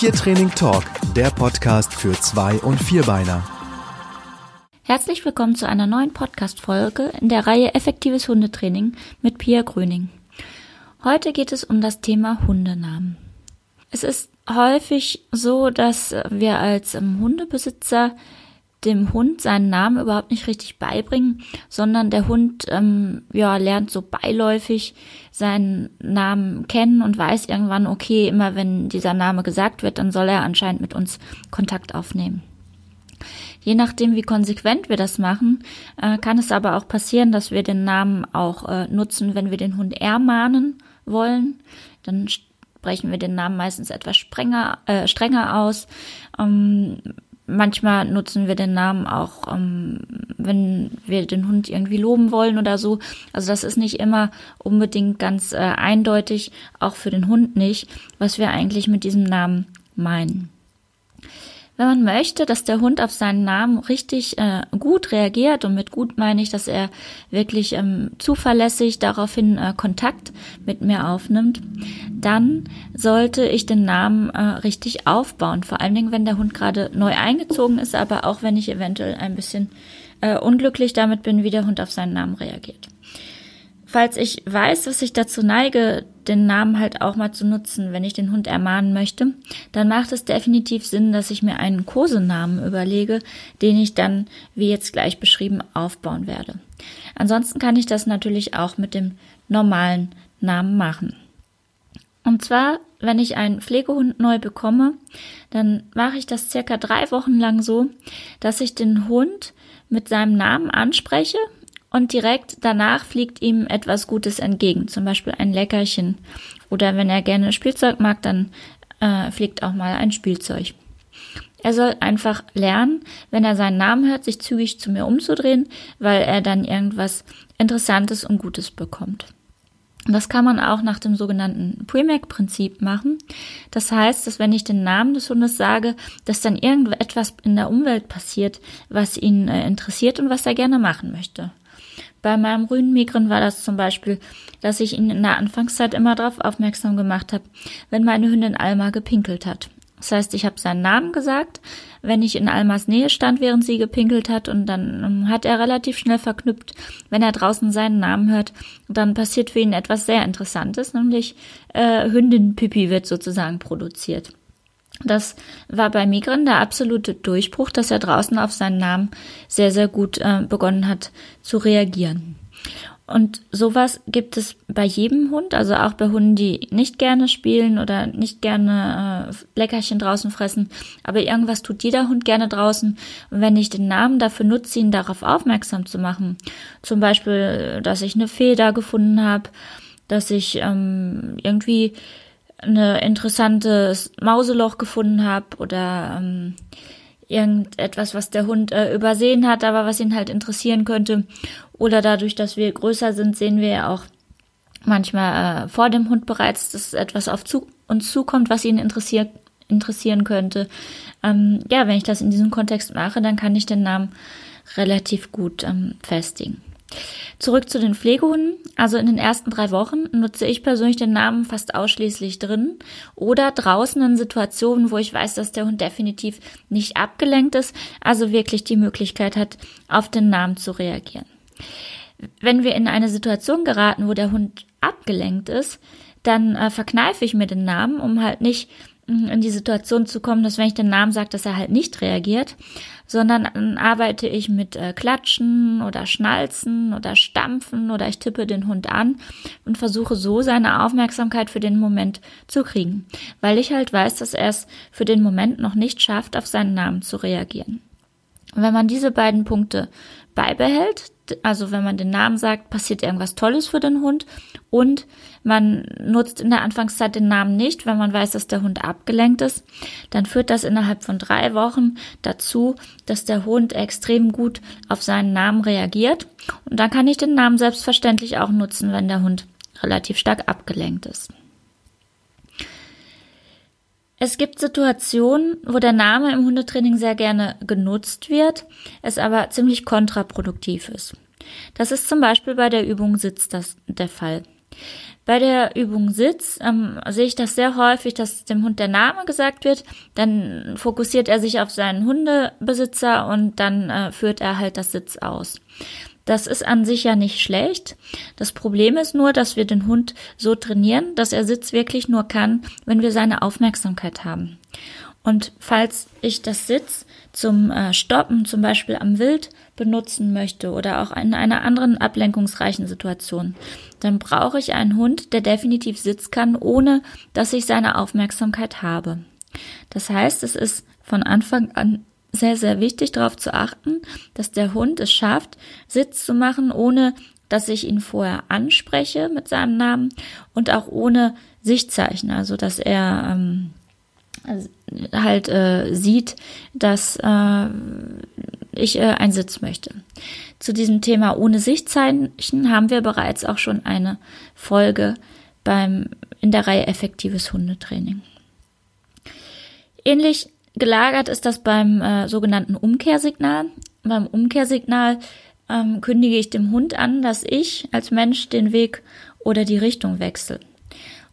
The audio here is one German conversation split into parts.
Tiertraining Talk, der Podcast für Zwei- und Vierbeiner. Herzlich willkommen zu einer neuen Podcast-Folge in der Reihe Effektives Hundetraining mit Pia Gröning. Heute geht es um das Thema Hundenamen. Es ist häufig so, dass wir als ähm, Hundebesitzer dem Hund seinen Namen überhaupt nicht richtig beibringen, sondern der Hund ähm, ja lernt so beiläufig seinen Namen kennen und weiß irgendwann, okay, immer wenn dieser Name gesagt wird, dann soll er anscheinend mit uns Kontakt aufnehmen. Je nachdem, wie konsequent wir das machen, äh, kann es aber auch passieren, dass wir den Namen auch äh, nutzen, wenn wir den Hund ermahnen wollen. Dann sprechen wir den Namen meistens etwas strenger, äh, strenger aus. Ähm, manchmal nutzen wir den Namen auch, ähm, wenn wir den Hund irgendwie loben wollen oder so. Also das ist nicht immer unbedingt ganz äh, eindeutig, auch für den Hund nicht, was wir eigentlich mit diesem Namen meinen. Wenn man möchte, dass der Hund auf seinen Namen richtig äh, gut reagiert, und mit gut meine ich, dass er wirklich ähm, zuverlässig daraufhin äh, Kontakt mit mir aufnimmt, dann sollte ich den Namen äh, richtig aufbauen. Vor allen Dingen, wenn der Hund gerade neu eingezogen ist, aber auch wenn ich eventuell ein bisschen äh, unglücklich damit bin, wie der Hund auf seinen Namen reagiert. Falls ich weiß, dass ich dazu neige, den Namen halt auch mal zu nutzen, wenn ich den Hund ermahnen möchte, dann macht es definitiv Sinn, dass ich mir einen Kosenamen überlege, den ich dann, wie jetzt gleich beschrieben, aufbauen werde. Ansonsten kann ich das natürlich auch mit dem normalen Namen machen. Und zwar, wenn ich einen Pflegehund neu bekomme, dann mache ich das circa drei Wochen lang so, dass ich den Hund mit seinem Namen anspreche und direkt danach fliegt ihm etwas Gutes entgegen, zum Beispiel ein Leckerchen. Oder wenn er gerne Spielzeug mag, dann äh, fliegt auch mal ein Spielzeug. Er soll einfach lernen, wenn er seinen Namen hört, sich zügig zu mir umzudrehen, weil er dann irgendwas Interessantes und Gutes bekommt. Das kann man auch nach dem sogenannten Premac-Prinzip machen. Das heißt, dass wenn ich den Namen des Hundes sage, dass dann irgendetwas in der Umwelt passiert, was ihn äh, interessiert und was er gerne machen möchte. Bei meinem Rüdenmigren war das zum Beispiel, dass ich ihn in der Anfangszeit immer darauf aufmerksam gemacht habe, wenn meine Hündin Alma gepinkelt hat. Das heißt, ich habe seinen Namen gesagt, wenn ich in Almas Nähe stand, während sie gepinkelt hat, und dann ähm, hat er relativ schnell verknüpft, wenn er draußen seinen Namen hört, dann passiert für ihn etwas sehr Interessantes, nämlich äh, Hündin-Pipi wird sozusagen produziert. Das war bei Migren der absolute Durchbruch, dass er draußen auf seinen Namen sehr, sehr gut äh, begonnen hat zu reagieren. Und sowas gibt es bei jedem Hund, also auch bei Hunden, die nicht gerne spielen oder nicht gerne äh, Leckerchen draußen fressen. Aber irgendwas tut jeder Hund gerne draußen. Und wenn ich den Namen dafür nutze, ihn darauf aufmerksam zu machen, zum Beispiel, dass ich eine Feder gefunden habe, dass ich ähm, irgendwie eine interessantes Mauseloch gefunden habe oder ähm, irgendetwas, was der Hund äh, übersehen hat, aber was ihn halt interessieren könnte. Oder dadurch, dass wir größer sind, sehen wir ja auch manchmal äh, vor dem Hund bereits, dass etwas auf zu uns zukommt, was ihn interessiert, interessieren könnte. Ähm, ja, wenn ich das in diesem Kontext mache, dann kann ich den Namen relativ gut ähm, festigen. Zurück zu den Pflegehunden. Also in den ersten drei Wochen nutze ich persönlich den Namen fast ausschließlich drin oder draußen in Situationen, wo ich weiß, dass der Hund definitiv nicht abgelenkt ist, also wirklich die Möglichkeit hat, auf den Namen zu reagieren. Wenn wir in eine Situation geraten, wo der Hund abgelenkt ist, dann äh, verkneife ich mir den Namen, um halt nicht in die Situation zu kommen, dass wenn ich den Namen sage, dass er halt nicht reagiert, sondern dann arbeite ich mit äh, Klatschen oder Schnalzen oder Stampfen oder ich tippe den Hund an und versuche so seine Aufmerksamkeit für den Moment zu kriegen, weil ich halt weiß, dass er es für den Moment noch nicht schafft, auf seinen Namen zu reagieren. Und wenn man diese beiden Punkte beibehält, also wenn man den Namen sagt, passiert irgendwas Tolles für den Hund. Und man nutzt in der Anfangszeit den Namen nicht, wenn man weiß, dass der Hund abgelenkt ist, dann führt das innerhalb von drei Wochen dazu, dass der Hund extrem gut auf seinen Namen reagiert. Und dann kann ich den Namen selbstverständlich auch nutzen, wenn der Hund relativ stark abgelenkt ist. Es gibt Situationen, wo der Name im Hundetraining sehr gerne genutzt wird, es aber ziemlich kontraproduktiv ist. Das ist zum Beispiel bei der Übung Sitz das der Fall. Bei der Übung Sitz ähm, sehe ich das sehr häufig, dass dem Hund der Name gesagt wird. Dann fokussiert er sich auf seinen Hundebesitzer und dann äh, führt er halt das Sitz aus. Das ist an sich ja nicht schlecht. Das Problem ist nur, dass wir den Hund so trainieren, dass er Sitz wirklich nur kann, wenn wir seine Aufmerksamkeit haben. Und falls ich das Sitz zum äh, Stoppen, zum Beispiel am Wild, benutzen möchte oder auch in einer anderen ablenkungsreichen Situation, dann brauche ich einen Hund, der definitiv Sitz kann, ohne dass ich seine Aufmerksamkeit habe. Das heißt, es ist von Anfang an sehr, sehr wichtig darauf zu achten, dass der Hund es schafft, Sitz zu machen, ohne dass ich ihn vorher anspreche mit seinem Namen und auch ohne Sichtzeichen, also dass er ähm, halt äh, sieht, dass äh, ich äh, einen Sitz möchte. Zu diesem Thema ohne Sichtzeichen haben wir bereits auch schon eine Folge beim in der Reihe effektives Hundetraining. Ähnlich gelagert ist das beim äh, sogenannten Umkehrsignal. Beim Umkehrsignal ähm, kündige ich dem Hund an, dass ich als Mensch den Weg oder die Richtung wechsle.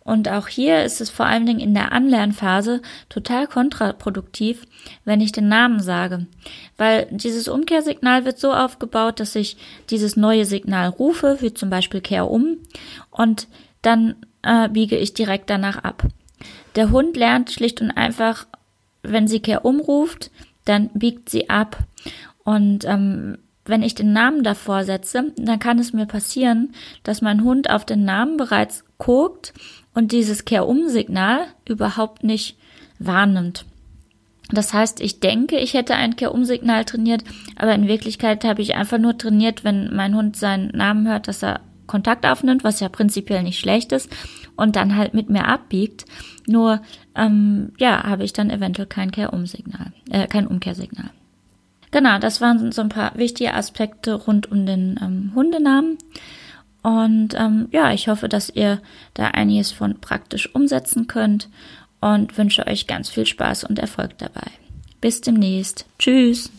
Und auch hier ist es vor allen Dingen in der Anlernphase total kontraproduktiv, wenn ich den Namen sage. Weil dieses Umkehrsignal wird so aufgebaut, dass ich dieses neue Signal rufe, wie zum Beispiel Kehr um, und dann äh, biege ich direkt danach ab. Der Hund lernt schlicht und einfach, wenn sie Kehr umruft, dann biegt sie ab. Und ähm, wenn ich den Namen davor setze, dann kann es mir passieren, dass mein Hund auf den Namen bereits guckt und dieses Kehr-Um-Signal überhaupt nicht wahrnimmt. Das heißt, ich denke, ich hätte ein Kehr-Um-Signal trainiert, aber in Wirklichkeit habe ich einfach nur trainiert, wenn mein Hund seinen Namen hört, dass er Kontakt aufnimmt, was ja prinzipiell nicht schlecht ist, und dann halt mit mir abbiegt. Nur, ähm, ja, habe ich dann eventuell kein Kehr-Um-Signal, äh, kein Umkehrsignal. Genau, das waren so ein paar wichtige Aspekte rund um den ähm, Hundenamen. Und ähm, ja, ich hoffe, dass ihr da einiges von praktisch umsetzen könnt und wünsche euch ganz viel Spaß und Erfolg dabei. Bis demnächst. Tschüss.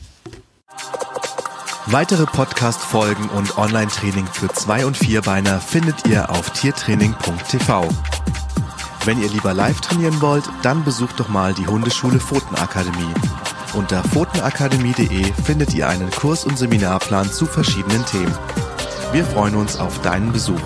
Weitere Podcast-Folgen und Online-Training für Zwei- und Vierbeiner findet ihr auf tiertraining.tv. Wenn ihr lieber live trainieren wollt, dann besucht doch mal die Hundeschule Pfotenakademie. Unter pfotenakademie.de findet ihr einen Kurs- und Seminarplan zu verschiedenen Themen. Wir freuen uns auf deinen Besuch.